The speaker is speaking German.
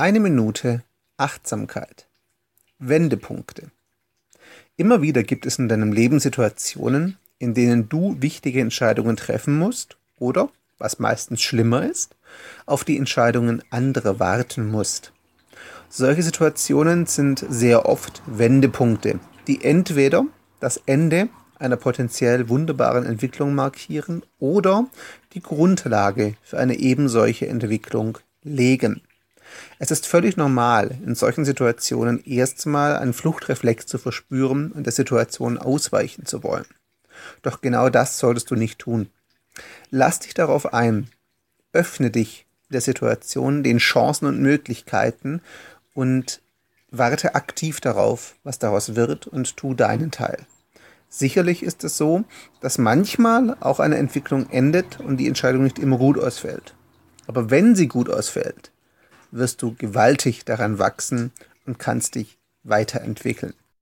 Eine Minute Achtsamkeit. Wendepunkte. Immer wieder gibt es in deinem Leben Situationen, in denen du wichtige Entscheidungen treffen musst oder, was meistens schlimmer ist, auf die Entscheidungen anderer warten musst. Solche Situationen sind sehr oft Wendepunkte, die entweder das Ende einer potenziell wunderbaren Entwicklung markieren oder die Grundlage für eine ebensolche Entwicklung legen. Es ist völlig normal, in solchen Situationen erstmal einen Fluchtreflex zu verspüren und der Situation ausweichen zu wollen. Doch genau das solltest du nicht tun. Lass dich darauf ein. Öffne dich der Situation, den Chancen und Möglichkeiten und warte aktiv darauf, was daraus wird und tu deinen Teil. Sicherlich ist es so, dass manchmal auch eine Entwicklung endet und die Entscheidung nicht immer gut ausfällt. Aber wenn sie gut ausfällt, wirst du gewaltig daran wachsen und kannst dich weiterentwickeln.